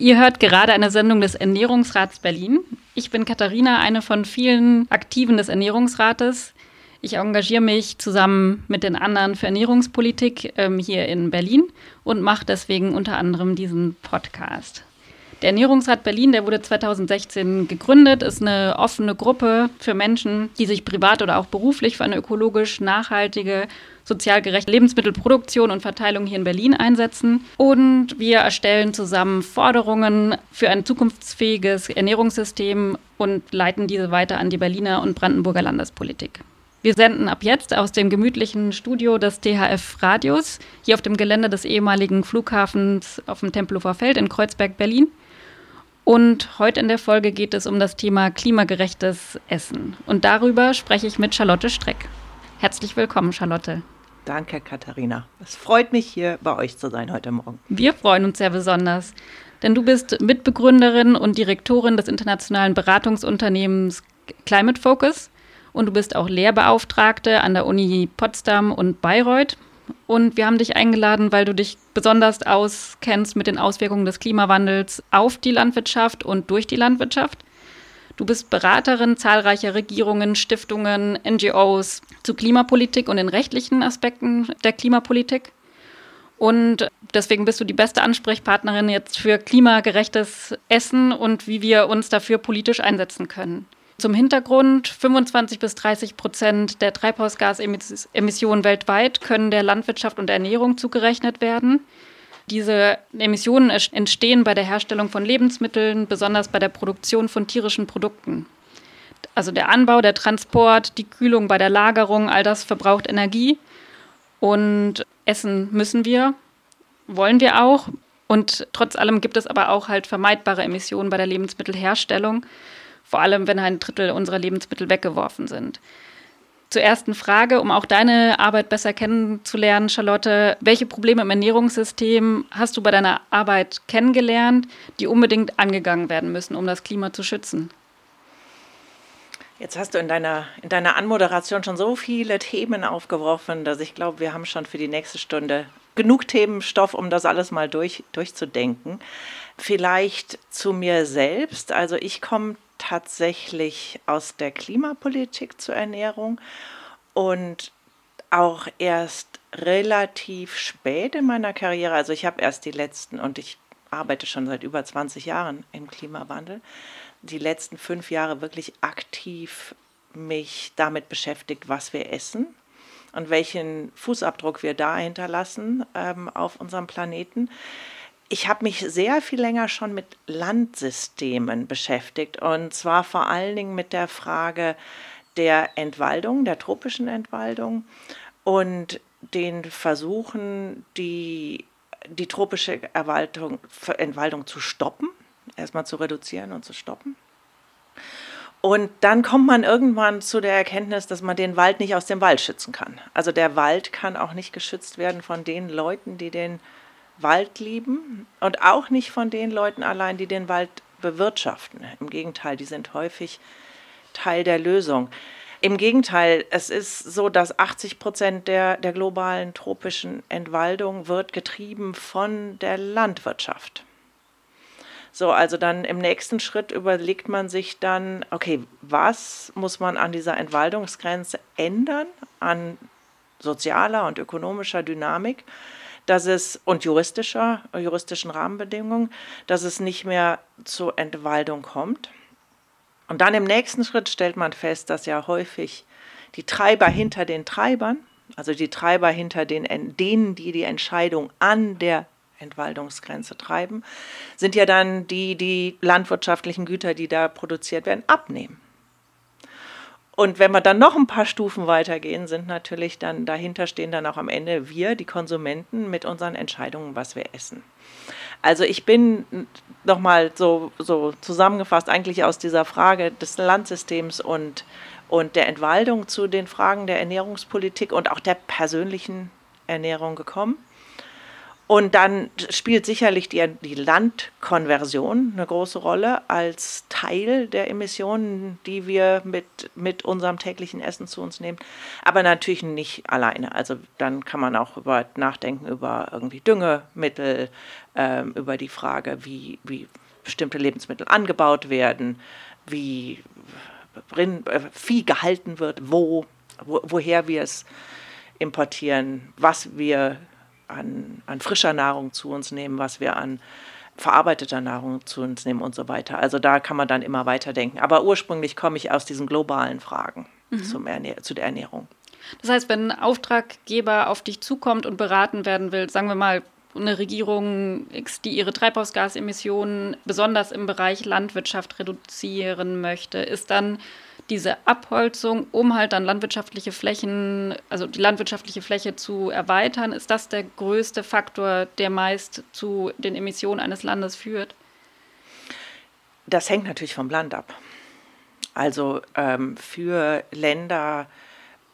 Ihr hört gerade eine Sendung des Ernährungsrats Berlin. Ich bin Katharina, eine von vielen Aktiven des Ernährungsrates. Ich engagiere mich zusammen mit den anderen für Ernährungspolitik ähm, hier in Berlin und mache deswegen unter anderem diesen Podcast. Der Ernährungsrat Berlin, der wurde 2016 gegründet, ist eine offene Gruppe für Menschen, die sich privat oder auch beruflich für eine ökologisch nachhaltige, sozial gerechte Lebensmittelproduktion und Verteilung hier in Berlin einsetzen. Und wir erstellen zusammen Forderungen für ein zukunftsfähiges Ernährungssystem und leiten diese weiter an die Berliner und Brandenburger Landespolitik. Wir senden ab jetzt aus dem gemütlichen Studio des DHF Radios hier auf dem Gelände des ehemaligen Flughafens auf dem Tempelhofer Feld in Kreuzberg, Berlin. Und heute in der Folge geht es um das Thema klimagerechtes Essen. Und darüber spreche ich mit Charlotte Streck. Herzlich willkommen, Charlotte. Danke, Katharina. Es freut mich, hier bei euch zu sein heute Morgen. Wir freuen uns sehr besonders, denn du bist Mitbegründerin und Direktorin des internationalen Beratungsunternehmens Climate Focus und du bist auch Lehrbeauftragte an der Uni Potsdam und Bayreuth. Und wir haben dich eingeladen, weil du dich besonders auskennst mit den Auswirkungen des Klimawandels auf die Landwirtschaft und durch die Landwirtschaft. Du bist Beraterin zahlreicher Regierungen, Stiftungen, NGOs zu Klimapolitik und den rechtlichen Aspekten der Klimapolitik. Und deswegen bist du die beste Ansprechpartnerin jetzt für klimagerechtes Essen und wie wir uns dafür politisch einsetzen können. Zum Hintergrund, 25 bis 30 Prozent der Treibhausgasemissionen weltweit können der Landwirtschaft und Ernährung zugerechnet werden. Diese Emissionen entstehen bei der Herstellung von Lebensmitteln, besonders bei der Produktion von tierischen Produkten. Also der Anbau, der Transport, die Kühlung bei der Lagerung, all das verbraucht Energie. Und essen müssen wir, wollen wir auch. Und trotz allem gibt es aber auch halt vermeidbare Emissionen bei der Lebensmittelherstellung vor allem wenn ein Drittel unserer Lebensmittel weggeworfen sind. Zur ersten Frage, um auch deine Arbeit besser kennenzulernen, Charlotte. Welche Probleme im Ernährungssystem hast du bei deiner Arbeit kennengelernt, die unbedingt angegangen werden müssen, um das Klima zu schützen? Jetzt hast du in deiner, in deiner Anmoderation schon so viele Themen aufgeworfen, dass ich glaube, wir haben schon für die nächste Stunde genug Themenstoff, um das alles mal durch, durchzudenken. Vielleicht zu mir selbst. Also ich komme tatsächlich aus der Klimapolitik zur Ernährung und auch erst relativ spät in meiner Karriere, also ich habe erst die letzten, und ich arbeite schon seit über 20 Jahren im Klimawandel, die letzten fünf Jahre wirklich aktiv mich damit beschäftigt, was wir essen und welchen Fußabdruck wir da hinterlassen ähm, auf unserem Planeten ich habe mich sehr viel länger schon mit Landsystemen beschäftigt und zwar vor allen Dingen mit der Frage der Entwaldung, der tropischen Entwaldung und den Versuchen, die, die tropische Erwaldung, Entwaldung zu stoppen, erstmal zu reduzieren und zu stoppen. Und dann kommt man irgendwann zu der Erkenntnis, dass man den Wald nicht aus dem Wald schützen kann. Also der Wald kann auch nicht geschützt werden von den Leuten, die den Wald lieben und auch nicht von den Leuten allein, die den Wald bewirtschaften. Im Gegenteil, die sind häufig Teil der Lösung. Im Gegenteil, es ist so, dass 80 Prozent der, der globalen tropischen Entwaldung wird getrieben von der Landwirtschaft. So, also dann im nächsten Schritt überlegt man sich dann, okay, was muss man an dieser Entwaldungsgrenze ändern, an sozialer und ökonomischer Dynamik, dass es und juristischer, juristischen Rahmenbedingungen, dass es nicht mehr zur Entwaldung kommt. Und dann im nächsten Schritt stellt man fest, dass ja häufig die Treiber hinter den Treibern, also die Treiber hinter den, denen, die die Entscheidung an der Entwaldungsgrenze treiben, sind ja dann die, die landwirtschaftlichen Güter, die da produziert werden, abnehmen. Und wenn wir dann noch ein paar Stufen weitergehen, sind natürlich dann dahinter stehen dann auch am Ende wir, die Konsumenten, mit unseren Entscheidungen, was wir essen. Also ich bin nochmal so, so zusammengefasst eigentlich aus dieser Frage des Landsystems und, und der Entwaldung zu den Fragen der Ernährungspolitik und auch der persönlichen Ernährung gekommen. Und dann spielt sicherlich die, die Landkonversion eine große Rolle als Teil der Emissionen, die wir mit, mit unserem täglichen Essen zu uns nehmen. Aber natürlich nicht alleine. Also dann kann man auch über, nachdenken über irgendwie Düngemittel, äh, über die Frage, wie, wie bestimmte Lebensmittel angebaut werden, wie Rind, äh, Vieh gehalten wird, wo, wo woher wir es importieren, was wir an, an frischer Nahrung zu uns nehmen, was wir an verarbeiteter Nahrung zu uns nehmen und so weiter. Also da kann man dann immer weiterdenken. Aber ursprünglich komme ich aus diesen globalen Fragen mhm. zum zu der Ernährung. Das heißt, wenn ein Auftraggeber auf dich zukommt und beraten werden will, sagen wir mal eine Regierung X, die ihre Treibhausgasemissionen besonders im Bereich Landwirtschaft reduzieren möchte, ist dann diese Abholzung, um halt dann landwirtschaftliche Flächen, also die landwirtschaftliche Fläche zu erweitern, ist das der größte Faktor, der meist zu den Emissionen eines Landes führt? Das hängt natürlich vom Land ab. Also ähm, für Länder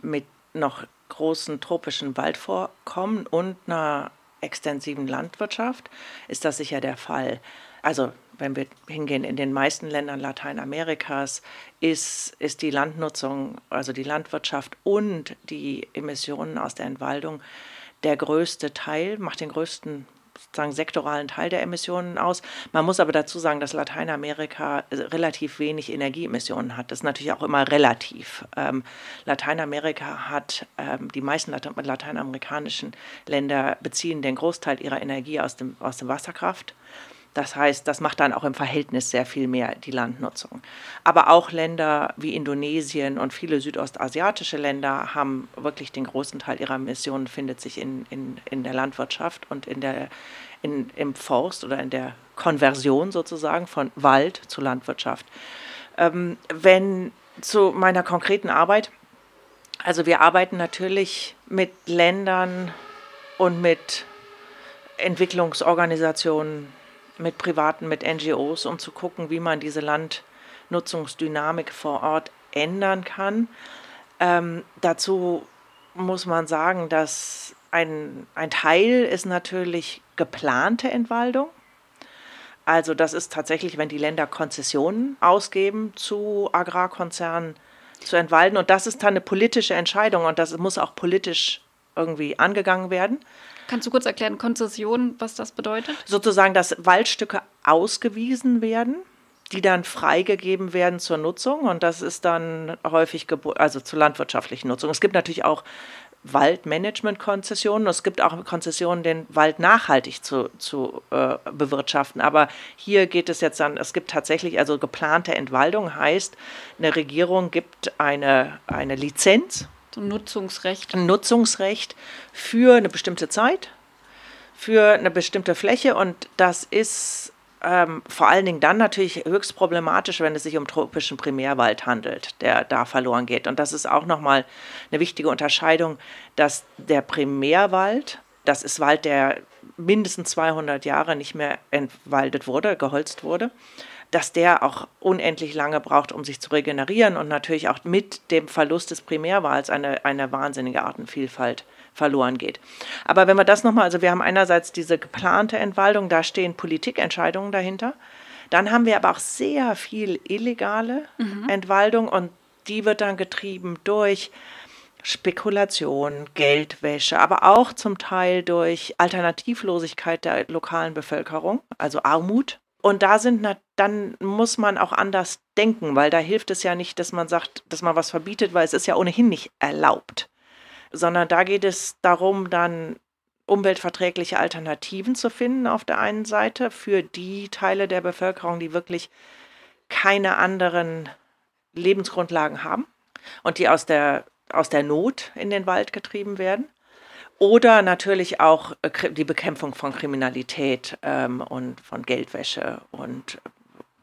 mit noch großen tropischen Waldvorkommen und einer extensiven Landwirtschaft ist das sicher der Fall. Also wenn wir hingehen, in den meisten Ländern Lateinamerikas ist, ist die Landnutzung, also die Landwirtschaft und die Emissionen aus der Entwaldung der größte Teil, macht den größten sozusagen sektoralen Teil der Emissionen aus. Man muss aber dazu sagen, dass Lateinamerika relativ wenig Energieemissionen hat. Das ist natürlich auch immer relativ. Ähm, Lateinamerika hat, ähm, die meisten lateinamerikanischen Länder beziehen den Großteil ihrer Energie aus dem, aus dem Wasserkraft. Das heißt, das macht dann auch im Verhältnis sehr viel mehr die Landnutzung. Aber auch Länder wie Indonesien und viele südostasiatische Länder haben wirklich den großen Teil ihrer Missionen findet sich in, in, in der Landwirtschaft und in der, in, im Forst oder in der Konversion sozusagen von Wald zu Landwirtschaft. Ähm, wenn zu meiner konkreten Arbeit, also wir arbeiten natürlich mit Ländern und mit Entwicklungsorganisationen mit Privaten, mit NGOs, um zu gucken, wie man diese Landnutzungsdynamik vor Ort ändern kann. Ähm, dazu muss man sagen, dass ein, ein Teil ist natürlich geplante Entwaldung. Also das ist tatsächlich, wenn die Länder Konzessionen ausgeben zu Agrarkonzernen zu entwalden. Und das ist dann eine politische Entscheidung und das muss auch politisch irgendwie angegangen werden. Kannst du kurz erklären, Konzession, was das bedeutet? Sozusagen, dass Waldstücke ausgewiesen werden, die dann freigegeben werden zur Nutzung und das ist dann häufig, also zur landwirtschaftlichen Nutzung. Es gibt natürlich auch Waldmanagement-Konzessionen. Es gibt auch Konzessionen, den Wald nachhaltig zu, zu äh, bewirtschaften. Aber hier geht es jetzt dann, es gibt tatsächlich also geplante Entwaldung, heißt, eine Regierung gibt eine, eine Lizenz ein Nutzungsrecht. Ein Nutzungsrecht für eine bestimmte Zeit, für eine bestimmte Fläche und das ist ähm, vor allen Dingen dann natürlich höchst problematisch, wenn es sich um tropischen Primärwald handelt, der da verloren geht. Und das ist auch nochmal eine wichtige Unterscheidung, dass der Primärwald, das ist Wald, der mindestens 200 Jahre nicht mehr entwaldet wurde, geholzt wurde, dass der auch unendlich lange braucht, um sich zu regenerieren und natürlich auch mit dem Verlust des Primärwahls eine, eine wahnsinnige Artenvielfalt verloren geht. Aber wenn wir das nochmal, also wir haben einerseits diese geplante Entwaldung, da stehen Politikentscheidungen dahinter. Dann haben wir aber auch sehr viel illegale mhm. Entwaldung und die wird dann getrieben durch Spekulation, Geldwäsche, aber auch zum Teil durch Alternativlosigkeit der lokalen Bevölkerung, also Armut. Und da sind dann muss man auch anders denken, weil da hilft es ja nicht, dass man sagt, dass man was verbietet, weil es ist ja ohnehin nicht erlaubt. Sondern da geht es darum, dann umweltverträgliche Alternativen zu finden auf der einen Seite für die Teile der Bevölkerung, die wirklich keine anderen Lebensgrundlagen haben und die aus der, aus der Not in den Wald getrieben werden. Oder natürlich auch äh, die Bekämpfung von Kriminalität ähm, und von Geldwäsche und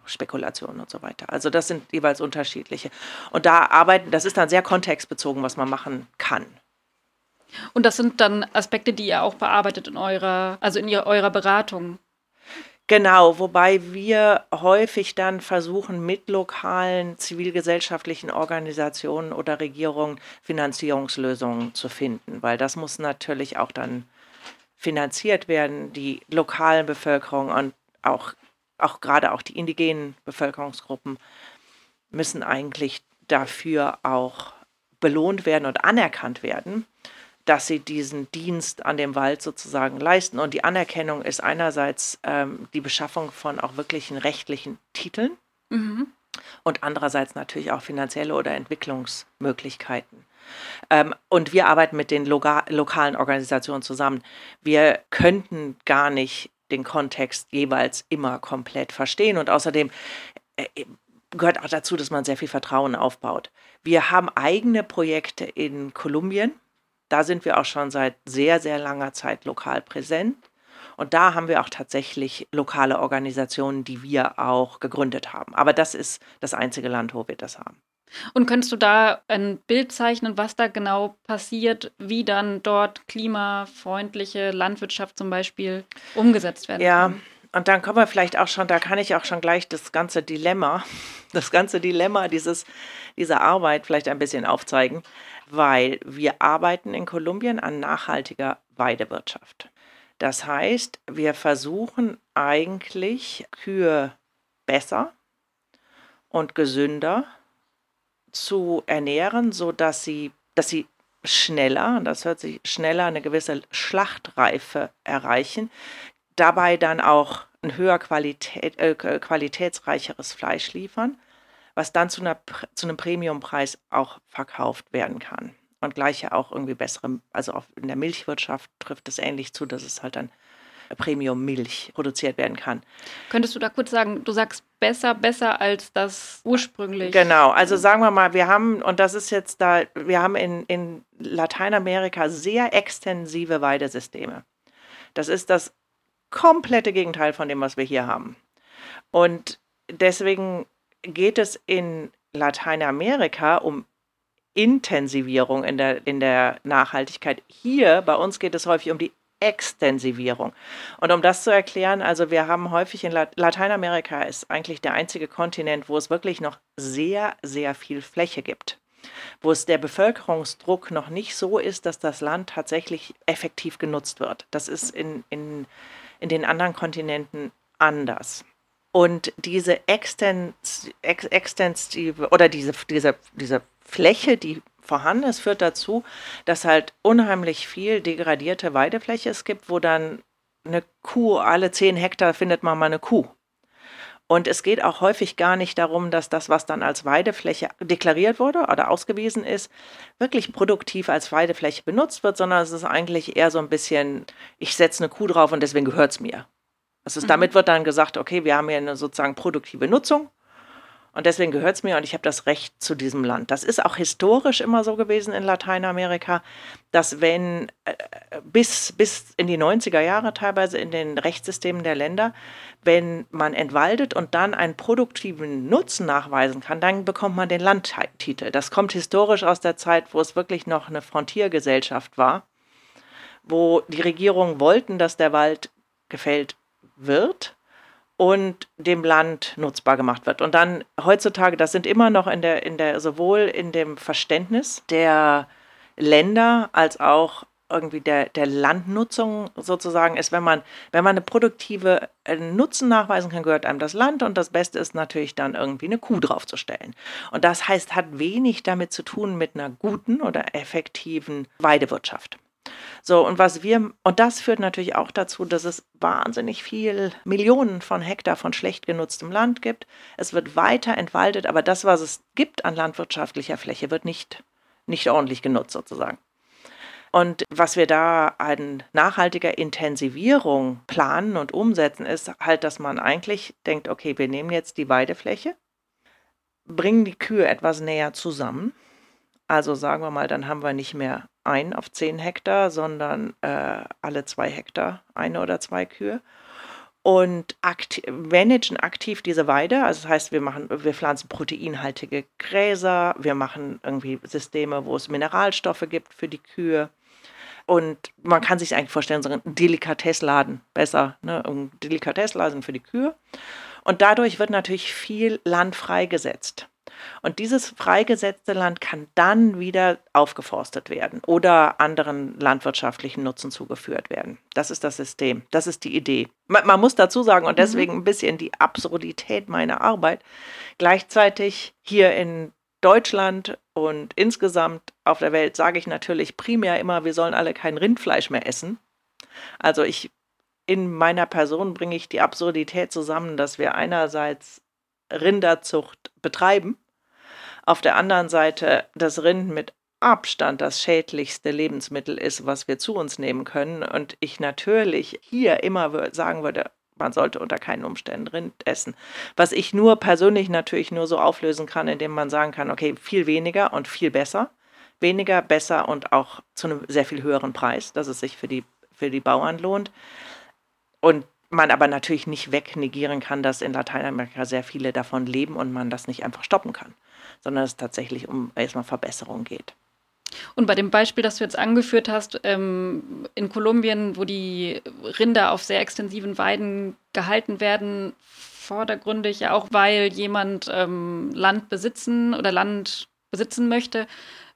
Spekulation und so weiter. Also das sind jeweils unterschiedliche. Und da arbeiten, das ist dann sehr kontextbezogen, was man machen kann. Und das sind dann Aspekte, die ihr auch bearbeitet in eurer, also in eurer Beratung. Genau, wobei wir häufig dann versuchen, mit lokalen zivilgesellschaftlichen Organisationen oder Regierungen Finanzierungslösungen zu finden, weil das muss natürlich auch dann finanziert werden. Die lokalen Bevölkerung und auch, auch gerade auch die indigenen Bevölkerungsgruppen müssen eigentlich dafür auch belohnt werden und anerkannt werden, dass sie diesen Dienst an dem Wald sozusagen leisten. Und die Anerkennung ist einerseits ähm, die Beschaffung von auch wirklichen rechtlichen Titeln mhm. und andererseits natürlich auch finanzielle oder Entwicklungsmöglichkeiten. Ähm, und wir arbeiten mit den loga lokalen Organisationen zusammen. Wir könnten gar nicht den Kontext jeweils immer komplett verstehen. Und außerdem äh, gehört auch dazu, dass man sehr viel Vertrauen aufbaut. Wir haben eigene Projekte in Kolumbien. Da sind wir auch schon seit sehr, sehr langer Zeit lokal präsent. Und da haben wir auch tatsächlich lokale Organisationen, die wir auch gegründet haben. Aber das ist das einzige Land, wo wir das haben. Und könntest du da ein Bild zeichnen, was da genau passiert, wie dann dort klimafreundliche Landwirtschaft zum Beispiel umgesetzt werden ja. kann? Und dann kommen wir vielleicht auch schon, da kann ich auch schon gleich das ganze Dilemma, das ganze Dilemma dieses, dieser Arbeit vielleicht ein bisschen aufzeigen, weil wir arbeiten in Kolumbien an nachhaltiger Weidewirtschaft. Das heißt, wir versuchen eigentlich Kühe besser und gesünder zu ernähren, sodass sie, dass sie schneller, das hört sich schneller, eine gewisse Schlachtreife erreichen, dabei dann auch ein höher Qualität, äh, qualitätsreicheres Fleisch liefern, was dann zu, einer, zu einem Premiumpreis auch verkauft werden kann. Und gleich ja auch irgendwie bessere, also auch in der Milchwirtschaft trifft es ähnlich zu, dass es halt dann Premium-Milch produziert werden kann. Könntest du da kurz sagen, du sagst besser, besser als das ursprünglich? Genau, also sagen wir mal, wir haben, und das ist jetzt da, wir haben in, in Lateinamerika sehr extensive Weidesysteme. Das ist das komplette Gegenteil von dem, was wir hier haben. Und deswegen geht es in Lateinamerika um Intensivierung in der, in der Nachhaltigkeit. Hier bei uns geht es häufig um die Extensivierung. Und um das zu erklären, also wir haben häufig in Lateinamerika ist eigentlich der einzige Kontinent, wo es wirklich noch sehr, sehr viel Fläche gibt. Wo es der Bevölkerungsdruck noch nicht so ist, dass das Land tatsächlich effektiv genutzt wird. Das ist in, in, in den anderen Kontinenten anders. Und diese extensive oder diese, diese, diese Fläche, die vorhanden ist, führt dazu, dass halt unheimlich viel degradierte Weidefläche es gibt, wo dann eine Kuh, alle zehn Hektar findet man mal eine Kuh. Und es geht auch häufig gar nicht darum, dass das, was dann als Weidefläche deklariert wurde oder ausgewiesen ist, wirklich produktiv als Weidefläche benutzt wird, sondern es ist eigentlich eher so ein bisschen, ich setze eine Kuh drauf und deswegen gehört es mir. Also mhm. damit wird dann gesagt, okay, wir haben hier eine sozusagen produktive Nutzung und deswegen gehört es mir und ich habe das Recht zu diesem Land. Das ist auch historisch immer so gewesen in Lateinamerika, dass wenn äh, bis, bis in die 90er Jahre teilweise in den Rechtssystemen der Länder, wenn man entwaldet und dann einen produktiven Nutzen nachweisen kann, dann bekommt man den Landtitel. Das kommt historisch aus der Zeit, wo es wirklich noch eine Frontiergesellschaft war, wo die Regierungen wollten, dass der Wald gefällt wird und dem Land nutzbar gemacht wird. Und dann heutzutage, das sind immer noch in der, in der, sowohl in dem Verständnis der Länder als auch irgendwie der, der Landnutzung sozusagen ist, wenn man, wenn man eine produktive äh, Nutzen nachweisen kann, gehört einem das Land und das Beste ist natürlich dann irgendwie eine Kuh draufzustellen. Und das heißt, hat wenig damit zu tun mit einer guten oder effektiven Weidewirtschaft. So, und was wir, und das führt natürlich auch dazu, dass es wahnsinnig viel Millionen von Hektar von schlecht genutztem Land gibt. Es wird weiter entwaldet, aber das, was es gibt an landwirtschaftlicher Fläche, wird nicht, nicht ordentlich genutzt sozusagen. Und was wir da an nachhaltiger Intensivierung planen und umsetzen, ist halt, dass man eigentlich denkt, okay, wir nehmen jetzt die Weidefläche, bringen die Kühe etwas näher zusammen. Also sagen wir mal, dann haben wir nicht mehr ein auf zehn Hektar, sondern äh, alle zwei Hektar eine oder zwei Kühe und aktiv, managen aktiv diese Weide. Also das heißt, wir machen, wir pflanzen proteinhaltige Gräser, wir machen irgendwie Systeme, wo es Mineralstoffe gibt für die Kühe. Und man kann sich eigentlich vorstellen, so ein Delikatessladen besser, ne? ein Delikatessladen für die Kühe. Und dadurch wird natürlich viel Land freigesetzt. Und dieses freigesetzte Land kann dann wieder aufgeforstet werden oder anderen landwirtschaftlichen Nutzen zugeführt werden. Das ist das System, das ist die Idee. Man, man muss dazu sagen, und deswegen ein bisschen die Absurdität meiner Arbeit, gleichzeitig hier in Deutschland und insgesamt auf der Welt sage ich natürlich primär immer, wir sollen alle kein Rindfleisch mehr essen. Also ich in meiner Person bringe ich die Absurdität zusammen, dass wir einerseits Rinderzucht betreiben, auf der anderen Seite das Rind mit Abstand das schädlichste Lebensmittel ist, was wir zu uns nehmen können. Und ich natürlich hier immer sagen würde, man sollte unter keinen Umständen Rind essen. Was ich nur persönlich natürlich nur so auflösen kann, indem man sagen kann, okay, viel weniger und viel besser. Weniger, besser und auch zu einem sehr viel höheren Preis, dass es sich für die, für die Bauern lohnt. Und man aber natürlich nicht wegnegieren kann, dass in Lateinamerika sehr viele davon leben und man das nicht einfach stoppen kann, sondern es tatsächlich um erstmal Verbesserung geht. Und bei dem Beispiel, das du jetzt angeführt hast, ähm, in Kolumbien, wo die Rinder auf sehr extensiven Weiden gehalten werden, vordergründig ja auch, weil jemand ähm, Land besitzen oder Land besitzen möchte,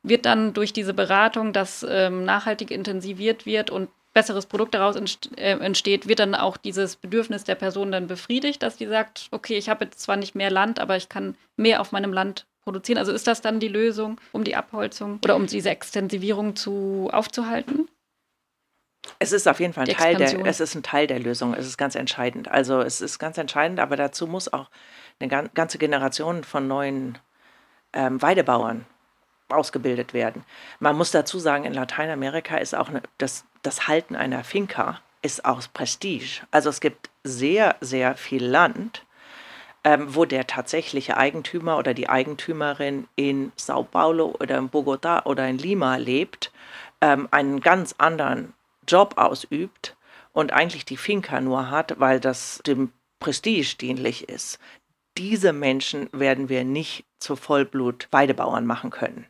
wird dann durch diese Beratung, dass ähm, nachhaltig intensiviert wird und besseres Produkt daraus äh, entsteht, wird dann auch dieses Bedürfnis der Person dann befriedigt, dass die sagt, okay, ich habe jetzt zwar nicht mehr Land, aber ich kann mehr auf meinem Land produzieren. Also ist das dann die Lösung, um die Abholzung oder um diese Extensivierung zu aufzuhalten? Es ist auf jeden Fall ein Teil der, es ist ein Teil der Lösung. Es ist ganz entscheidend. Also es ist ganz entscheidend, aber dazu muss auch eine ganze Generation von neuen ähm, Weidebauern ausgebildet werden. Man muss dazu sagen, in Lateinamerika ist auch eine, das, das Halten einer Finca ist aus Prestige. Also es gibt sehr, sehr viel Land, ähm, wo der tatsächliche Eigentümer oder die Eigentümerin in Sao Paulo oder in Bogotá oder in Lima lebt, ähm, einen ganz anderen Job ausübt und eigentlich die Finca nur hat, weil das dem Prestige dienlich ist. Diese Menschen werden wir nicht zu Vollblut-Weidebauern machen können.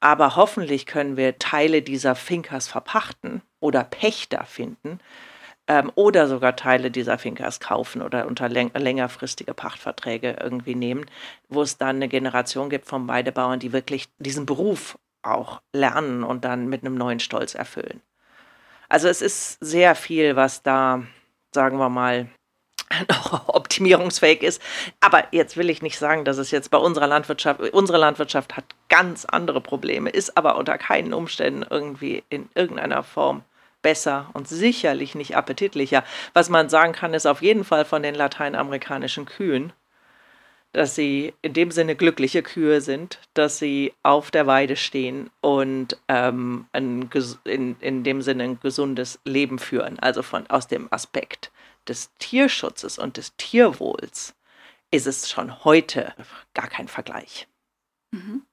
Aber hoffentlich können wir Teile dieser Finkers verpachten oder Pächter finden ähm, oder sogar Teile dieser Finkers kaufen oder unter läng längerfristige Pachtverträge irgendwie nehmen, wo es dann eine Generation gibt von Weidebauern, die wirklich diesen Beruf auch lernen und dann mit einem neuen Stolz erfüllen. Also es ist sehr viel, was da, sagen wir mal, noch optimierungsfähig ist. Aber jetzt will ich nicht sagen, dass es jetzt bei unserer Landwirtschaft, unsere Landwirtschaft hat ganz andere Probleme, ist aber unter keinen Umständen irgendwie in irgendeiner Form besser und sicherlich nicht appetitlicher. Was man sagen kann, ist auf jeden Fall von den lateinamerikanischen Kühen, dass sie in dem Sinne glückliche Kühe sind, dass sie auf der Weide stehen und ähm, ein, in, in dem Sinne ein gesundes Leben führen. Also von, aus dem Aspekt des Tierschutzes und des Tierwohls ist es schon heute gar kein Vergleich. Mhm.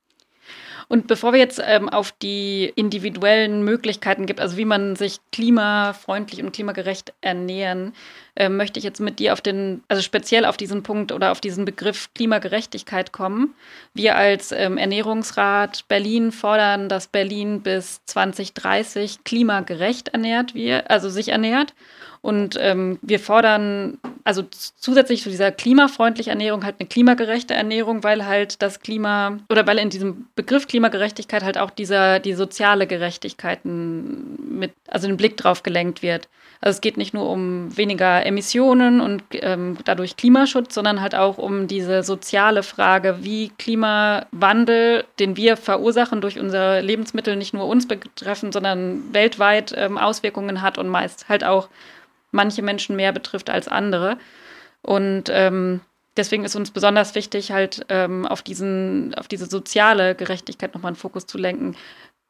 Und bevor wir jetzt ähm, auf die individuellen Möglichkeiten gibt, also wie man sich klimafreundlich und klimagerecht ernähren, äh, möchte ich jetzt mit dir auf den, also speziell auf diesen Punkt oder auf diesen Begriff Klimagerechtigkeit kommen. Wir als ähm, Ernährungsrat Berlin fordern, dass Berlin bis 2030 klimagerecht ernährt wird, also sich ernährt. Und ähm, wir fordern also zusätzlich zu dieser klimafreundlichen Ernährung halt eine klimagerechte Ernährung, weil halt das Klima oder weil in diesem Begriff Klimagerechtigkeit halt auch dieser die soziale Gerechtigkeit mit also den Blick drauf gelenkt wird. Also es geht nicht nur um weniger Emissionen und ähm, dadurch Klimaschutz, sondern halt auch um diese soziale Frage, wie Klimawandel, den wir verursachen durch unsere Lebensmittel, nicht nur uns betreffen, sondern weltweit ähm, Auswirkungen hat und meist halt auch manche Menschen mehr betrifft als andere. Und ähm, deswegen ist uns besonders wichtig, halt ähm, auf, diesen, auf diese soziale Gerechtigkeit nochmal einen Fokus zu lenken.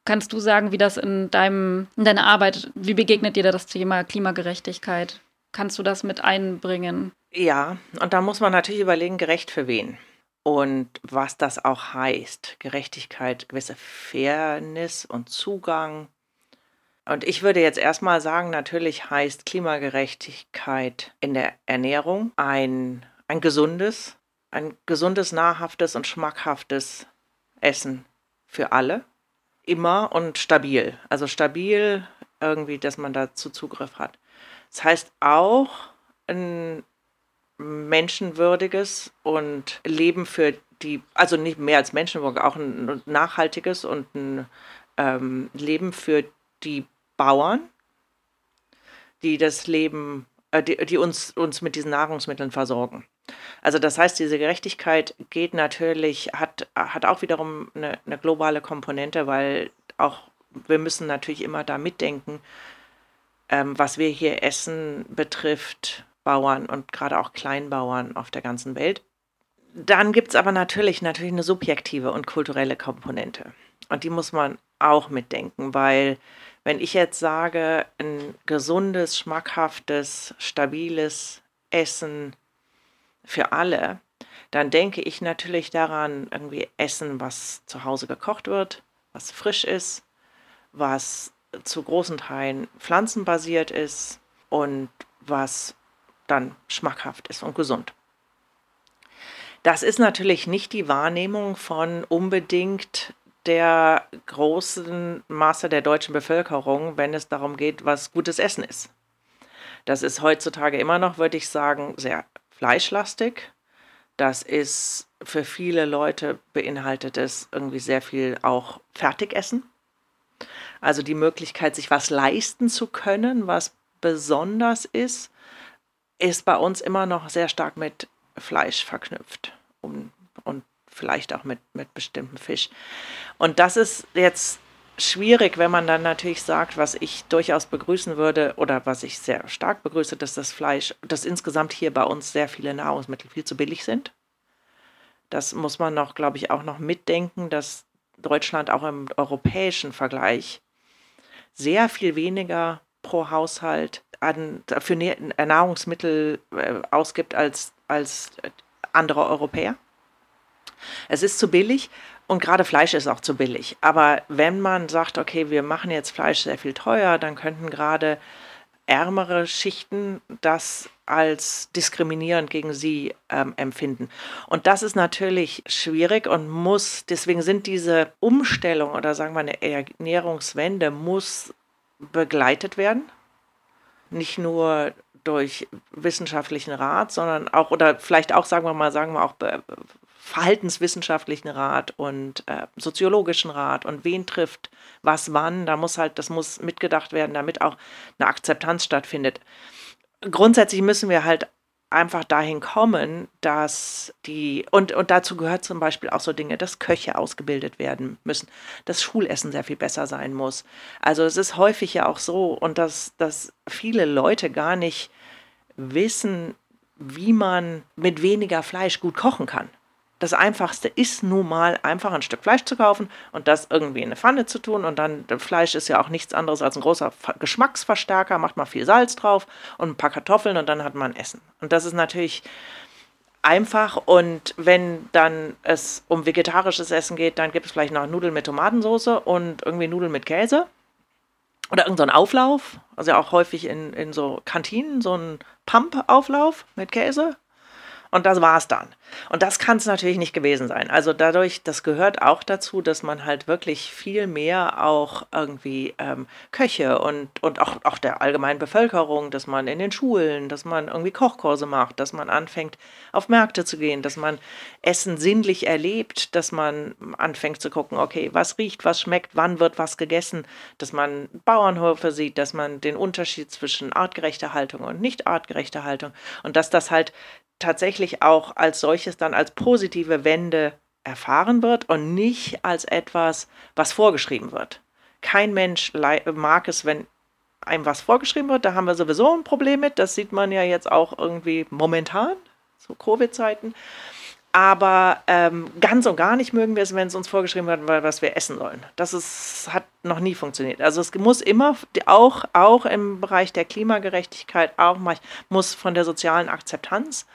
Kannst du sagen, wie das in, deinem, in deiner Arbeit, wie begegnet dir da das Thema Klimagerechtigkeit? Kannst du das mit einbringen? Ja, und da muss man natürlich überlegen, gerecht für wen und was das auch heißt. Gerechtigkeit, gewisse Fairness und Zugang und ich würde jetzt erstmal sagen, natürlich heißt Klimagerechtigkeit in der Ernährung ein, ein gesundes, ein gesundes, nahrhaftes und schmackhaftes Essen für alle. Immer und stabil. Also stabil irgendwie, dass man dazu Zugriff hat. Das heißt auch ein menschenwürdiges und Leben für die, also nicht mehr als Menschenwürde, auch ein nachhaltiges und ein ähm, Leben für die Bauern, die das Leben, äh, die, die uns, uns mit diesen Nahrungsmitteln versorgen. Also das heißt, diese Gerechtigkeit geht natürlich, hat, hat auch wiederum eine, eine globale Komponente, weil auch wir müssen natürlich immer da mitdenken, ähm, was wir hier essen betrifft, Bauern und gerade auch Kleinbauern auf der ganzen Welt. Dann gibt es aber natürlich, natürlich eine subjektive und kulturelle Komponente. Und die muss man auch mitdenken, weil wenn ich jetzt sage, ein gesundes, schmackhaftes, stabiles Essen für alle, dann denke ich natürlich daran, irgendwie Essen, was zu Hause gekocht wird, was frisch ist, was zu großen Teilen pflanzenbasiert ist und was dann schmackhaft ist und gesund. Das ist natürlich nicht die Wahrnehmung von unbedingt der großen Masse der deutschen Bevölkerung, wenn es darum geht, was gutes Essen ist. Das ist heutzutage immer noch, würde ich sagen, sehr fleischlastig. Das ist für viele Leute beinhaltet es irgendwie sehr viel auch Fertigessen. Also die Möglichkeit, sich was leisten zu können, was besonders ist, ist bei uns immer noch sehr stark mit Fleisch verknüpft und, und vielleicht auch mit, mit bestimmtem Fisch. Und das ist jetzt schwierig, wenn man dann natürlich sagt, was ich durchaus begrüßen würde oder was ich sehr stark begrüße, dass das Fleisch, dass insgesamt hier bei uns sehr viele Nahrungsmittel viel zu billig sind. Das muss man noch, glaube ich, auch noch mitdenken, dass Deutschland auch im europäischen Vergleich sehr viel weniger pro Haushalt an, für Nahrungsmittel äh, ausgibt als, als andere Europäer. Es ist zu billig und gerade Fleisch ist auch zu billig. Aber wenn man sagt, okay, wir machen jetzt Fleisch sehr viel teuer, dann könnten gerade ärmere Schichten das als diskriminierend gegen sie ähm, empfinden. Und das ist natürlich schwierig und muss, deswegen sind diese Umstellung oder sagen wir eine Ernährungswende muss begleitet werden. Nicht nur durch wissenschaftlichen Rat, sondern auch, oder vielleicht auch, sagen wir mal, sagen wir auch verhaltenswissenschaftlichen Rat und äh, soziologischen Rat und wen trifft was wann. Da muss halt, das muss mitgedacht werden, damit auch eine Akzeptanz stattfindet. Grundsätzlich müssen wir halt einfach dahin kommen, dass die, und, und dazu gehört zum Beispiel auch so Dinge, dass Köche ausgebildet werden müssen, dass Schulessen sehr viel besser sein muss. Also es ist häufig ja auch so, und dass, dass viele Leute gar nicht wissen, wie man mit weniger Fleisch gut kochen kann das Einfachste ist nun mal einfach ein Stück Fleisch zu kaufen und das irgendwie in eine Pfanne zu tun. Und dann, Fleisch ist ja auch nichts anderes als ein großer Geschmacksverstärker, macht mal viel Salz drauf und ein paar Kartoffeln und dann hat man Essen. Und das ist natürlich einfach. Und wenn dann es um vegetarisches Essen geht, dann gibt es vielleicht noch Nudeln mit Tomatensauce und irgendwie Nudeln mit Käse. Oder irgendein so Auflauf, also auch häufig in, in so Kantinen, so ein Pump-Auflauf mit Käse und das war's dann. Und das kann es natürlich nicht gewesen sein. Also dadurch, das gehört auch dazu, dass man halt wirklich viel mehr auch irgendwie ähm, Köche und, und auch, auch der allgemeinen Bevölkerung, dass man in den Schulen, dass man irgendwie Kochkurse macht, dass man anfängt, auf Märkte zu gehen, dass man Essen sinnlich erlebt, dass man anfängt zu gucken, okay, was riecht, was schmeckt, wann wird was gegessen, dass man Bauernhöfe sieht, dass man den Unterschied zwischen artgerechter Haltung und nicht artgerechter Haltung und dass das halt tatsächlich auch als solches dann als positive Wende erfahren wird und nicht als etwas, was vorgeschrieben wird. Kein Mensch mag es, wenn einem was vorgeschrieben wird. Da haben wir sowieso ein Problem mit. Das sieht man ja jetzt auch irgendwie momentan, so Covid-Zeiten. Aber ähm, ganz und gar nicht mögen wir es, wenn es uns vorgeschrieben wird, was wir essen sollen. Das ist, hat noch nie funktioniert. Also es muss immer, auch, auch im Bereich der Klimagerechtigkeit, auch muss von der sozialen Akzeptanz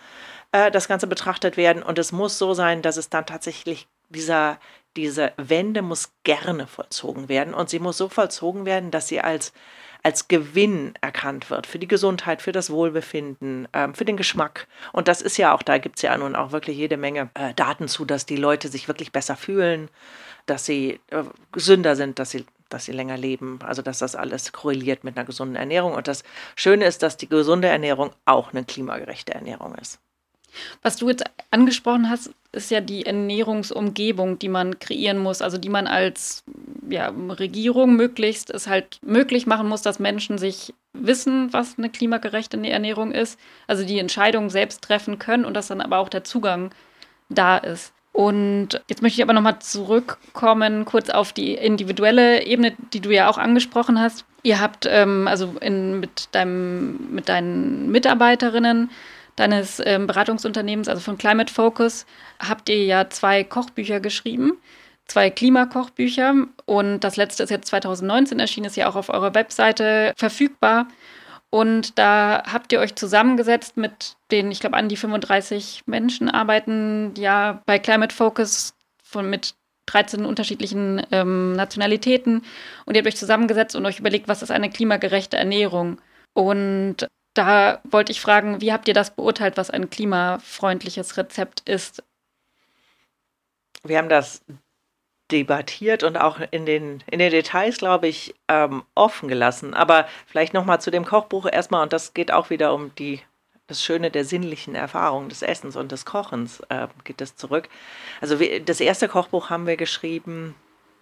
äh, das Ganze betrachtet werden. Und es muss so sein, dass es dann tatsächlich dieser, diese Wende muss gerne vollzogen werden. Und sie muss so vollzogen werden, dass sie als als Gewinn erkannt wird für die Gesundheit, für das Wohlbefinden, ähm, für den Geschmack. Und das ist ja auch, da gibt es ja nun auch wirklich jede Menge äh, Daten zu, dass die Leute sich wirklich besser fühlen, dass sie äh, gesünder sind, dass sie dass sie länger leben, also dass das alles korreliert mit einer gesunden Ernährung. Und das Schöne ist, dass die gesunde Ernährung auch eine klimagerechte Ernährung ist. Was du jetzt angesprochen hast, ist ja die Ernährungsumgebung, die man kreieren muss, also die man als ja, Regierung möglichst es halt möglich machen muss, dass Menschen sich wissen, was eine klimagerechte Ernährung ist, also die Entscheidung selbst treffen können und dass dann aber auch der Zugang da ist. Und jetzt möchte ich aber nochmal zurückkommen, kurz auf die individuelle Ebene, die du ja auch angesprochen hast. Ihr habt ähm, also in, mit, deinem, mit deinen Mitarbeiterinnen deines ähm, Beratungsunternehmens, also von Climate Focus, habt ihr ja zwei Kochbücher geschrieben, zwei Klimakochbücher. Und das letzte ist jetzt 2019 erschienen, ist ja auch auf eurer Webseite verfügbar. Und da habt ihr euch zusammengesetzt mit den, ich glaube, an die 35 Menschen arbeiten ja bei Climate Focus von, mit 13 unterschiedlichen ähm, Nationalitäten. Und ihr habt euch zusammengesetzt und euch überlegt, was ist eine klimagerechte Ernährung. Und da wollte ich fragen, wie habt ihr das beurteilt, was ein klimafreundliches Rezept ist? Wir haben das debattiert und auch in den, in den Details, glaube ich, ähm, offen gelassen. Aber vielleicht nochmal zu dem Kochbuch erstmal, und das geht auch wieder um die, das Schöne der sinnlichen Erfahrung des Essens und des Kochens, äh, geht es zurück. Also wir, das erste Kochbuch haben wir geschrieben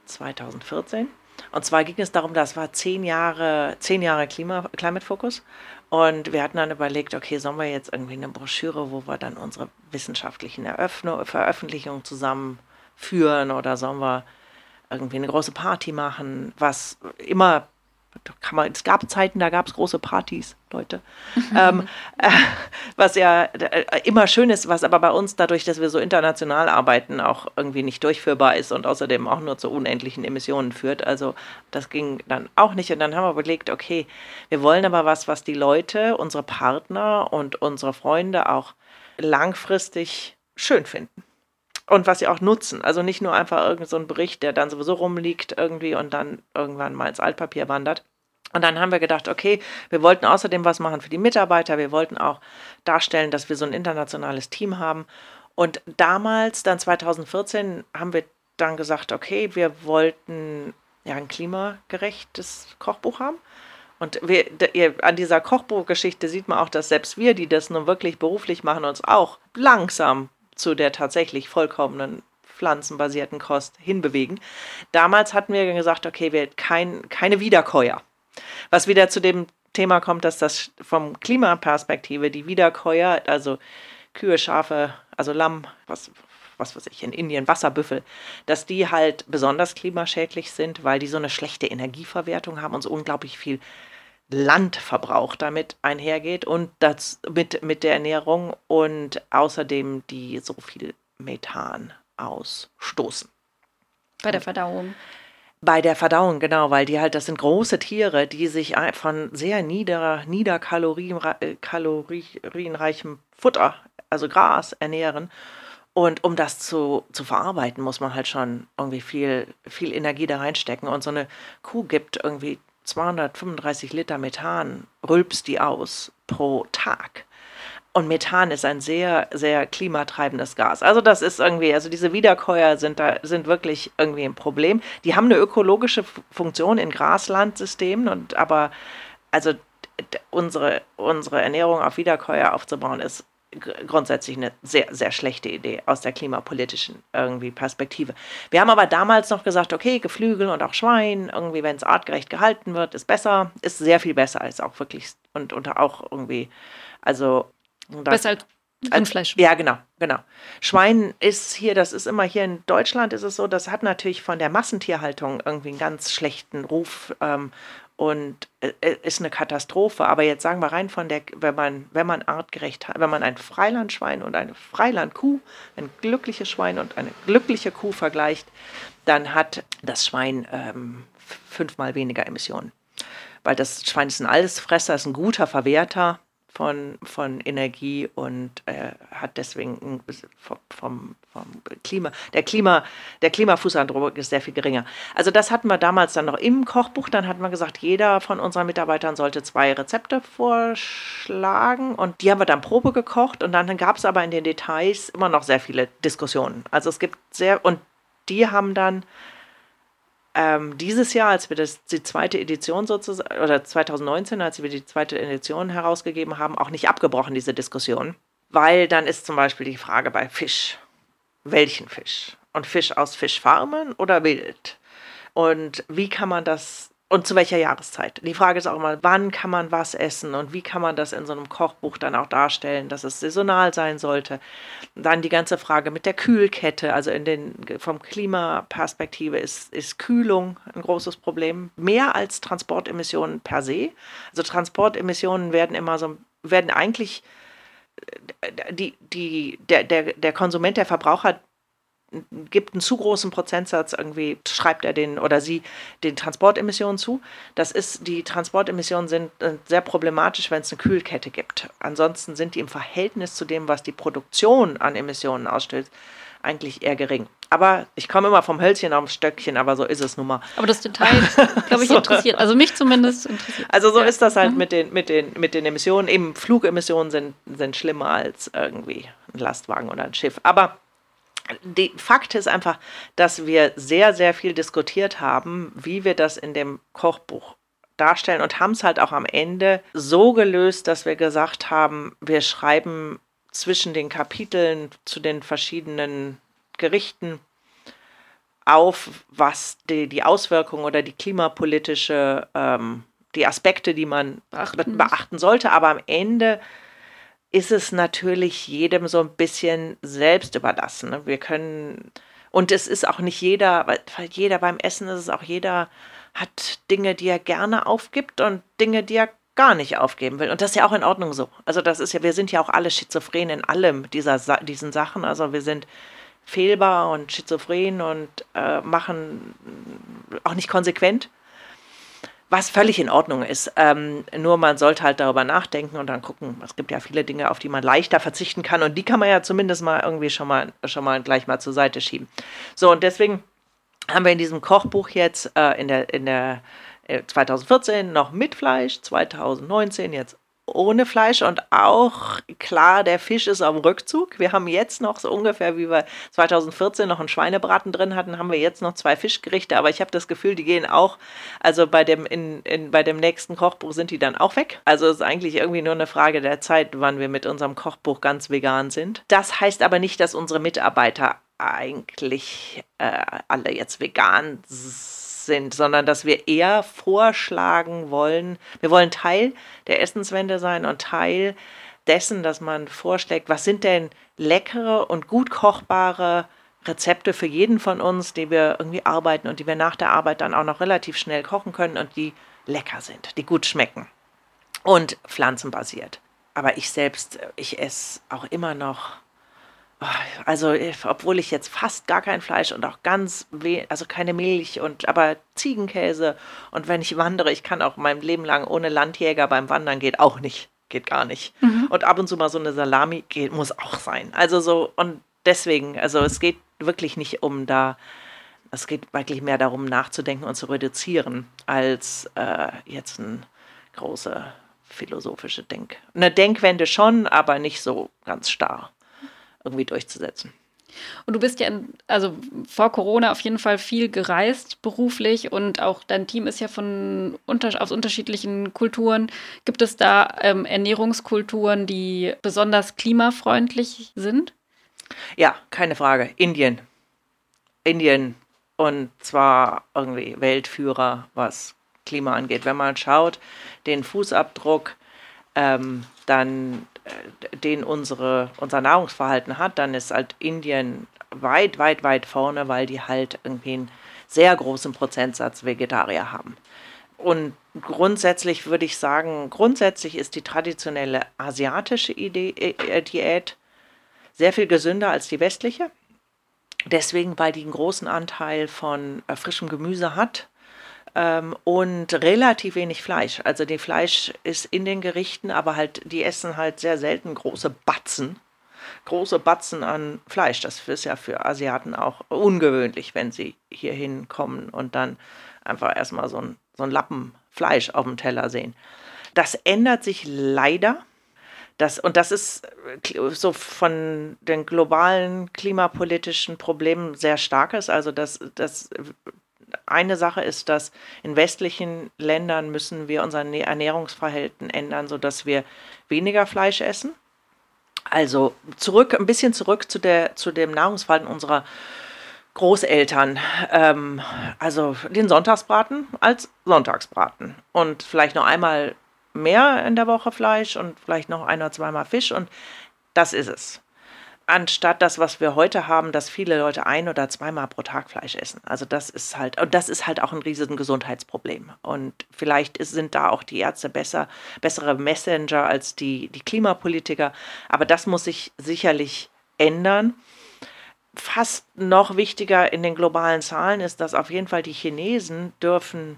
2014. Und zwar ging es darum, das war zehn Jahre, zehn Jahre Klima, Climate Focus. Und wir hatten dann überlegt, okay, sollen wir jetzt irgendwie eine Broschüre, wo wir dann unsere wissenschaftlichen Eröffnung, Veröffentlichungen zusammenführen oder sollen wir irgendwie eine große Party machen, was immer kann man, es gab Zeiten, da gab es große Partys, Leute. ähm, äh, was ja äh, immer schön ist, was aber bei uns dadurch, dass wir so international arbeiten, auch irgendwie nicht durchführbar ist und außerdem auch nur zu unendlichen Emissionen führt. Also das ging dann auch nicht. Und dann haben wir überlegt, okay, wir wollen aber was, was die Leute, unsere Partner und unsere Freunde auch langfristig schön finden und was sie auch nutzen. Also nicht nur einfach irgendein so Bericht, der dann sowieso rumliegt irgendwie und dann irgendwann mal ins Altpapier wandert. Und dann haben wir gedacht, okay, wir wollten außerdem was machen für die Mitarbeiter. Wir wollten auch darstellen, dass wir so ein internationales Team haben. Und damals, dann 2014, haben wir dann gesagt, okay, wir wollten ja ein klimagerechtes Kochbuch haben. Und wir, an dieser Kochbuchgeschichte sieht man auch, dass selbst wir, die das nun wirklich beruflich machen, uns auch langsam zu der tatsächlich vollkommenen pflanzenbasierten Kost hinbewegen. Damals hatten wir gesagt, okay, wir kein, keine Wiederkäuer. Was wieder zu dem Thema kommt, dass das vom Klimaperspektive die Wiederkäuer, also Kühe, Schafe, also Lamm, was, was weiß ich, in Indien Wasserbüffel, dass die halt besonders klimaschädlich sind, weil die so eine schlechte Energieverwertung haben und so unglaublich viel Landverbrauch damit einhergeht und das mit, mit der Ernährung und außerdem die so viel Methan ausstoßen. Bei der Verdauung. Bei der Verdauung, genau, weil die halt, das sind große Tiere, die sich von sehr nieder, niederkalorienreichem äh, Futter, also Gras, ernähren. Und um das zu, zu verarbeiten, muss man halt schon irgendwie viel, viel Energie da reinstecken. Und so eine Kuh gibt irgendwie 235 Liter Methan rülpst die aus pro Tag. Und Methan ist ein sehr, sehr klimatreibendes Gas. Also das ist irgendwie, also diese Wiederkäuer sind da, sind wirklich irgendwie ein Problem. Die haben eine ökologische Funktion in Graslandsystemen und aber, also unsere, unsere Ernährung auf Wiederkäuer aufzubauen ist grundsätzlich eine sehr, sehr schlechte Idee aus der klimapolitischen irgendwie Perspektive. Wir haben aber damals noch gesagt, okay, Geflügel und auch Schwein, irgendwie, wenn es artgerecht gehalten wird, ist besser, ist sehr viel besser als auch wirklich und, und auch irgendwie, also besser als Rindfleisch. Ja, genau, genau. Schwein ist hier, das ist immer hier in Deutschland ist es so, das hat natürlich von der Massentierhaltung irgendwie einen ganz schlechten Ruf ähm, und äh, äh, ist eine Katastrophe. Aber jetzt sagen wir rein von der, wenn man, wenn man artgerecht hat, wenn man ein Freilandschwein und eine Freilandkuh, ein glückliches Schwein und eine glückliche Kuh vergleicht, dann hat das Schwein ähm, fünfmal weniger Emissionen. Weil das Schwein ist ein Allesfresser, ist ein guter Verwerter von, von Energie und äh, hat deswegen vom, vom, vom, Klima, der Klima, der Klimafußabdruck ist sehr viel geringer. Also das hatten wir damals dann noch im Kochbuch. Dann hatten wir gesagt, jeder von unseren Mitarbeitern sollte zwei Rezepte vorschlagen und die haben wir dann Probe gekocht und dann gab es aber in den Details immer noch sehr viele Diskussionen. Also es gibt sehr, und die haben dann ähm, dieses Jahr, als wir das, die zweite Edition sozusagen, oder 2019, als wir die zweite Edition herausgegeben haben, auch nicht abgebrochen, diese Diskussion. Weil dann ist zum Beispiel die Frage bei Fisch, welchen Fisch? Und Fisch aus Fischfarmen oder wild? Und wie kann man das und zu welcher Jahreszeit? Die Frage ist auch immer, wann kann man was essen und wie kann man das in so einem Kochbuch dann auch darstellen, dass es saisonal sein sollte. Dann die ganze Frage mit der Kühlkette, also in den, vom Klimaperspektive ist, ist Kühlung ein großes Problem, mehr als Transportemissionen per se. Also Transportemissionen werden immer so, werden eigentlich äh, die, die, der, der, der Konsument, der Verbraucher gibt einen zu großen Prozentsatz irgendwie, schreibt er den oder sie den Transportemissionen zu. Das ist, die Transportemissionen sind äh, sehr problematisch, wenn es eine Kühlkette gibt. Ansonsten sind die im Verhältnis zu dem, was die Produktion an Emissionen ausstellt, eigentlich eher gering. Aber ich komme immer vom Hölzchen aufs Stöckchen, aber so ist es nun mal. Aber das Detail, glaube ich, so. interessiert. Also mich zumindest interessiert. Also so ja. ist das halt mhm. mit, den, mit, den, mit den Emissionen. Eben Flugemissionen sind, sind schlimmer als irgendwie ein Lastwagen oder ein Schiff. Aber Fakt ist einfach, dass wir sehr, sehr viel diskutiert haben, wie wir das in dem Kochbuch darstellen und haben es halt auch am Ende so gelöst, dass wir gesagt haben, wir schreiben zwischen den Kapiteln zu den verschiedenen Gerichten auf, was die, die Auswirkungen oder die klimapolitische, ähm, die Aspekte, die man beachten, beachten sollte, aber am Ende ist es natürlich jedem so ein bisschen selbst überlassen. Ne? Wir können, und es ist auch nicht jeder, weil, jeder beim Essen ist es auch jeder, hat Dinge, die er gerne aufgibt und Dinge, die er gar nicht aufgeben will. Und das ist ja auch in Ordnung so. Also das ist ja, wir sind ja auch alle schizophren in allem dieser, diesen Sachen. Also wir sind fehlbar und schizophren und äh, machen auch nicht konsequent was völlig in Ordnung ist. Ähm, nur man sollte halt darüber nachdenken und dann gucken. Es gibt ja viele Dinge, auf die man leichter verzichten kann und die kann man ja zumindest mal irgendwie schon mal, schon mal gleich mal zur Seite schieben. So, und deswegen haben wir in diesem Kochbuch jetzt äh, in der, in der 2014 äh, noch mit Fleisch, 2019 jetzt ohne Fleisch und auch klar, der Fisch ist am Rückzug. Wir haben jetzt noch so ungefähr, wie wir 2014 noch einen Schweinebraten drin hatten, haben wir jetzt noch zwei Fischgerichte, aber ich habe das Gefühl, die gehen auch, also bei dem, in, in, bei dem nächsten Kochbuch sind die dann auch weg. Also es ist eigentlich irgendwie nur eine Frage der Zeit, wann wir mit unserem Kochbuch ganz vegan sind. Das heißt aber nicht, dass unsere Mitarbeiter eigentlich äh, alle jetzt vegan sind sind, sondern dass wir eher vorschlagen wollen, wir wollen Teil der Essenswende sein und Teil dessen, dass man vorschlägt, was sind denn leckere und gut kochbare Rezepte für jeden von uns, die wir irgendwie arbeiten und die wir nach der Arbeit dann auch noch relativ schnell kochen können und die lecker sind, die gut schmecken und pflanzenbasiert. Aber ich selbst, ich esse auch immer noch also, obwohl ich jetzt fast gar kein Fleisch und auch ganz wenig, also keine Milch und aber Ziegenkäse und wenn ich wandere, ich kann auch mein Leben lang ohne Landjäger beim Wandern geht auch nicht, geht gar nicht. Mhm. Und ab und zu mal so eine Salami geht, muss auch sein. Also so und deswegen, also es geht wirklich nicht um da, es geht wirklich mehr darum nachzudenken und zu reduzieren als äh, jetzt eine große philosophische Denk, eine Denkwende schon, aber nicht so ganz starr irgendwie durchzusetzen. Und du bist ja, in, also vor Corona auf jeden Fall viel gereist beruflich und auch dein Team ist ja von unter, aus unterschiedlichen Kulturen. Gibt es da ähm, Ernährungskulturen, die besonders klimafreundlich sind? Ja, keine Frage. Indien. Indien und zwar irgendwie Weltführer, was Klima angeht. Wenn man schaut, den Fußabdruck, ähm, dann den unsere, unser Nahrungsverhalten hat, dann ist halt Indien weit, weit, weit vorne, weil die halt irgendwie einen sehr großen Prozentsatz Vegetarier haben. Und grundsätzlich würde ich sagen, grundsätzlich ist die traditionelle asiatische Idee, äh, Diät sehr viel gesünder als die westliche. Deswegen, weil die einen großen Anteil von äh, frischem Gemüse hat und relativ wenig Fleisch. Also die Fleisch ist in den Gerichten, aber halt, die essen halt sehr selten große Batzen. Große Batzen an Fleisch. Das ist ja für Asiaten auch ungewöhnlich, wenn sie hier hinkommen und dann einfach erstmal so ein, so ein Lappen Fleisch auf dem Teller sehen. Das ändert sich leider. Das, und das ist so von den globalen klimapolitischen Problemen sehr starkes. Also das, das eine Sache ist, dass in westlichen Ländern müssen wir unser Ernährungsverhalten ändern, sodass wir weniger Fleisch essen. Also zurück, ein bisschen zurück zu, der, zu dem Nahrungsverhalten unserer Großeltern. Ähm, also den Sonntagsbraten als Sonntagsbraten. Und vielleicht noch einmal mehr in der Woche Fleisch und vielleicht noch ein oder zweimal Fisch. Und das ist es anstatt das, was wir heute haben, dass viele Leute ein oder zweimal pro Tag Fleisch essen. Also das ist halt, und das ist halt auch ein riesiges Gesundheitsproblem. Und vielleicht ist, sind da auch die Ärzte besser, bessere Messenger als die, die Klimapolitiker. Aber das muss sich sicherlich ändern. Fast noch wichtiger in den globalen Zahlen ist, dass auf jeden Fall die Chinesen dürfen,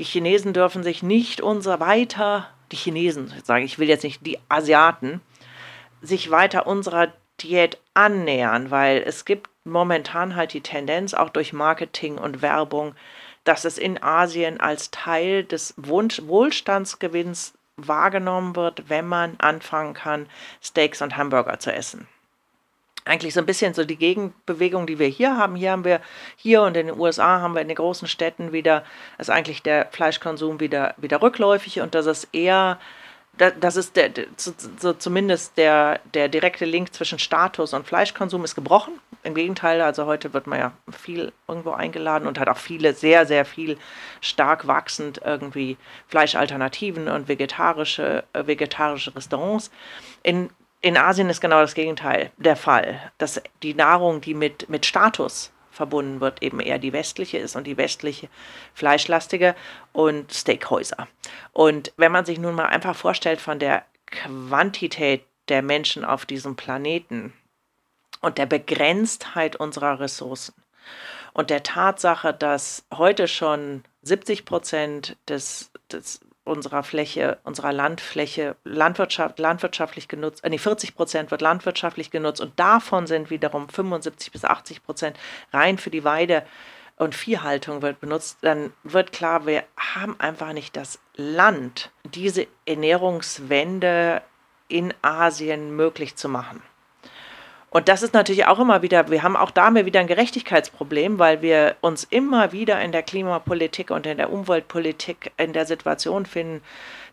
die Chinesen dürfen sich nicht unser weiter, die Chinesen, sage ich, will jetzt nicht die Asiaten, sich weiter unserer Diät annähern, weil es gibt momentan halt die Tendenz, auch durch Marketing und Werbung, dass es in Asien als Teil des Wohlstandsgewinns wahrgenommen wird, wenn man anfangen kann, Steaks und Hamburger zu essen. Eigentlich so ein bisschen so die Gegenbewegung, die wir hier haben. Hier haben wir, hier und in den USA haben wir in den großen Städten wieder, ist eigentlich der Fleischkonsum wieder, wieder rückläufig und das ist eher das ist der, so zumindest der, der direkte Link zwischen Status und Fleischkonsum ist gebrochen. Im Gegenteil, also heute wird man ja viel irgendwo eingeladen und hat auch viele, sehr, sehr viel stark wachsend irgendwie Fleischalternativen und vegetarische, äh, vegetarische Restaurants. In, in Asien ist genau das Gegenteil der Fall. Dass die Nahrung, die mit, mit Status verbunden wird, eben eher die westliche ist und die westliche fleischlastige und Steakhäuser. Und wenn man sich nun mal einfach vorstellt von der Quantität der Menschen auf diesem Planeten und der Begrenztheit unserer Ressourcen und der Tatsache, dass heute schon 70 Prozent des, des unserer Fläche, unserer Landfläche Landwirtschaft, landwirtschaftlich genutzt, äh, nee, 40 Prozent wird landwirtschaftlich genutzt und davon sind wiederum 75 bis 80 Prozent rein für die Weide und Viehhaltung wird benutzt, dann wird klar, wir haben einfach nicht das Land, diese Ernährungswende in Asien möglich zu machen. Und das ist natürlich auch immer wieder, wir haben auch damit wieder ein Gerechtigkeitsproblem, weil wir uns immer wieder in der Klimapolitik und in der Umweltpolitik in der Situation finden,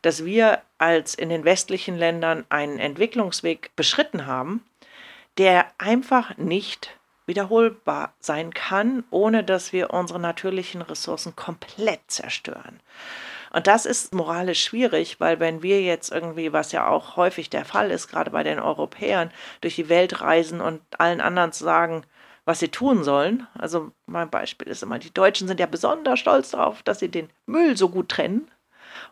dass wir als in den westlichen Ländern einen Entwicklungsweg beschritten haben, der einfach nicht wiederholbar sein kann, ohne dass wir unsere natürlichen Ressourcen komplett zerstören. Und das ist moralisch schwierig, weil wenn wir jetzt irgendwie, was ja auch häufig der Fall ist, gerade bei den Europäern, durch die Welt reisen und allen anderen sagen, was sie tun sollen. Also mein Beispiel ist immer, die Deutschen sind ja besonders stolz darauf, dass sie den Müll so gut trennen.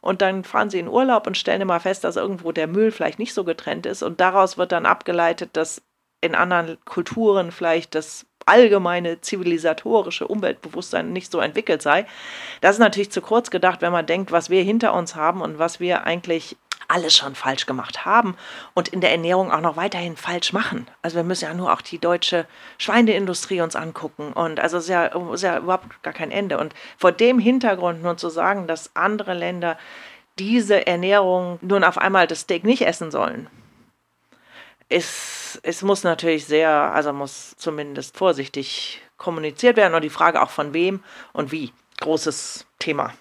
Und dann fahren sie in Urlaub und stellen immer fest, dass irgendwo der Müll vielleicht nicht so getrennt ist. Und daraus wird dann abgeleitet, dass in anderen Kulturen vielleicht das allgemeine zivilisatorische Umweltbewusstsein nicht so entwickelt sei. Das ist natürlich zu kurz gedacht, wenn man denkt, was wir hinter uns haben und was wir eigentlich alles schon falsch gemacht haben und in der Ernährung auch noch weiterhin falsch machen. Also wir müssen ja nur auch die deutsche Schweineindustrie uns angucken und also es ist ja, ist ja überhaupt gar kein Ende. Und vor dem Hintergrund nun zu sagen, dass andere Länder diese Ernährung nun auf einmal das Steak nicht essen sollen, es, es muss natürlich sehr, also muss zumindest vorsichtig kommuniziert werden und die Frage auch von wem und wie. Großes Thema.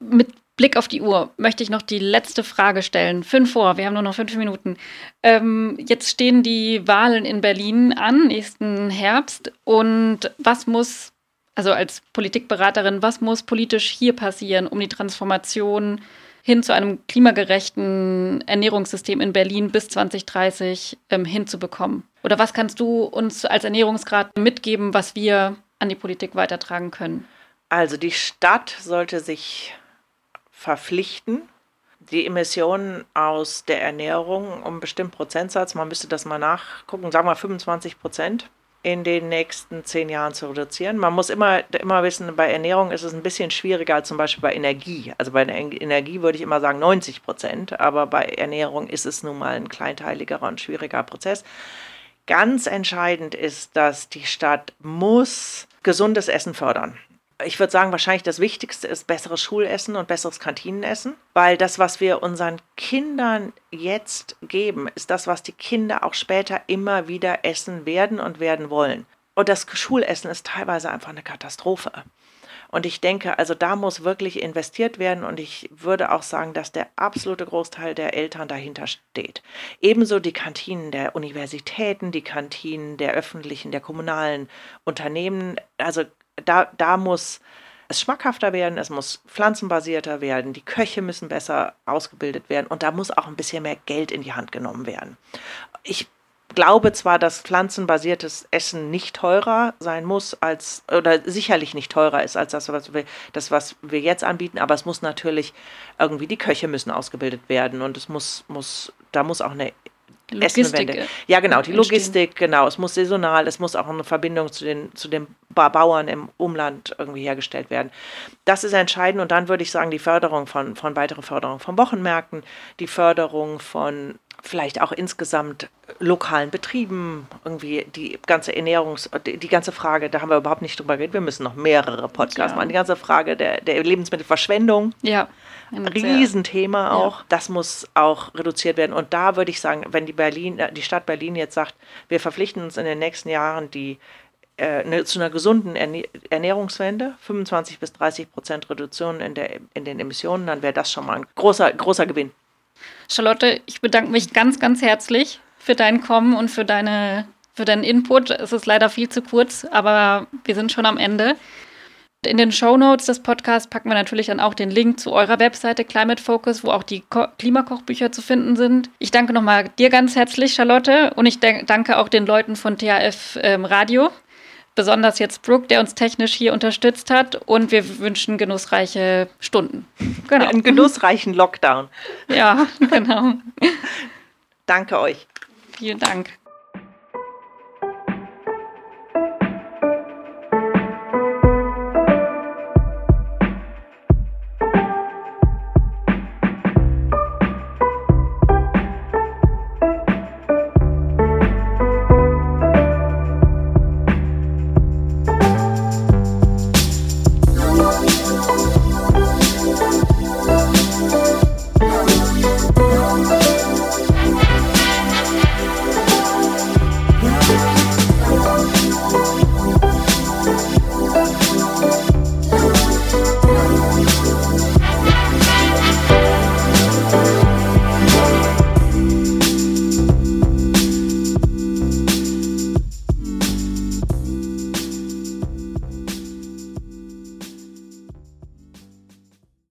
Mit Blick auf die Uhr möchte ich noch die letzte Frage stellen. Fünf vor, wir haben nur noch fünf Minuten. Ähm, jetzt stehen die Wahlen in Berlin an, nächsten Herbst. Und was muss, also als Politikberaterin, was muss politisch hier passieren, um die Transformation hin zu einem klimagerechten Ernährungssystem in Berlin bis 2030 ähm, hinzubekommen? Oder was kannst du uns als Ernährungsgrad mitgeben, was wir an die Politik weitertragen können? Also die Stadt sollte sich verpflichten, die Emissionen aus der Ernährung um einen bestimmten Prozentsatz, man müsste das mal nachgucken, sagen wir 25 Prozent, in den nächsten zehn Jahren zu reduzieren. Man muss immer, immer wissen, bei Ernährung ist es ein bisschen schwieriger als zum Beispiel bei Energie. Also bei Energie würde ich immer sagen 90 Prozent, aber bei Ernährung ist es nun mal ein kleinteiligerer und schwieriger Prozess. Ganz entscheidend ist, dass die Stadt muss gesundes Essen fördern ich würde sagen, wahrscheinlich das Wichtigste ist besseres Schulessen und besseres Kantinenessen, weil das, was wir unseren Kindern jetzt geben, ist das, was die Kinder auch später immer wieder essen werden und werden wollen. Und das Schulessen ist teilweise einfach eine Katastrophe. Und ich denke, also da muss wirklich investiert werden und ich würde auch sagen, dass der absolute Großteil der Eltern dahinter steht. Ebenso die Kantinen der Universitäten, die Kantinen der öffentlichen, der kommunalen Unternehmen. Also da, da muss es schmackhafter werden, es muss pflanzenbasierter werden, die Köche müssen besser ausgebildet werden und da muss auch ein bisschen mehr Geld in die Hand genommen werden. Ich glaube zwar, dass pflanzenbasiertes Essen nicht teurer sein muss als oder sicherlich nicht teurer ist als das, was wir, das, was wir jetzt anbieten, aber es muss natürlich irgendwie die Köche müssen ausgebildet werden und es muss, muss, da muss auch eine Logistik. Äh, ja, genau, die Logistik, entstehen. genau. Es muss saisonal, es muss auch eine Verbindung zu den, zu den Bauern im Umland irgendwie hergestellt werden. Das ist entscheidend und dann würde ich sagen, die Förderung von, von weitere Förderung von Wochenmärkten, die Förderung von vielleicht auch insgesamt lokalen Betrieben, irgendwie die ganze Ernährungs-, die, die, ganze Frage, da haben wir überhaupt nicht drüber geredet, wir müssen noch mehrere Podcasts ja. machen, die ganze Frage der, der Lebensmittelverschwendung. Ja. Ein Riesenthema auch. Ja. Das muss auch reduziert werden. Und da würde ich sagen, wenn die Berlin, äh, die Stadt Berlin jetzt sagt, wir verpflichten uns in den nächsten Jahren die äh, ne, zu einer gesunden Ernährungswende, 25 bis 30 Prozent Reduktion in, der, in den Emissionen, dann wäre das schon mal ein großer, großer Gewinn. Charlotte, ich bedanke mich ganz, ganz herzlich für dein Kommen und für, deine, für deinen Input. Es ist leider viel zu kurz, aber wir sind schon am Ende. In den Show Notes des Podcasts packen wir natürlich dann auch den Link zu eurer Webseite Climate Focus, wo auch die Ko Klimakochbücher zu finden sind. Ich danke nochmal dir ganz herzlich, Charlotte, und ich danke auch den Leuten von THF ähm, Radio, besonders jetzt Brooke, der uns technisch hier unterstützt hat. Und wir wünschen genussreiche Stunden. Genau. Einen genussreichen Lockdown. Ja, genau. Danke euch. Vielen Dank.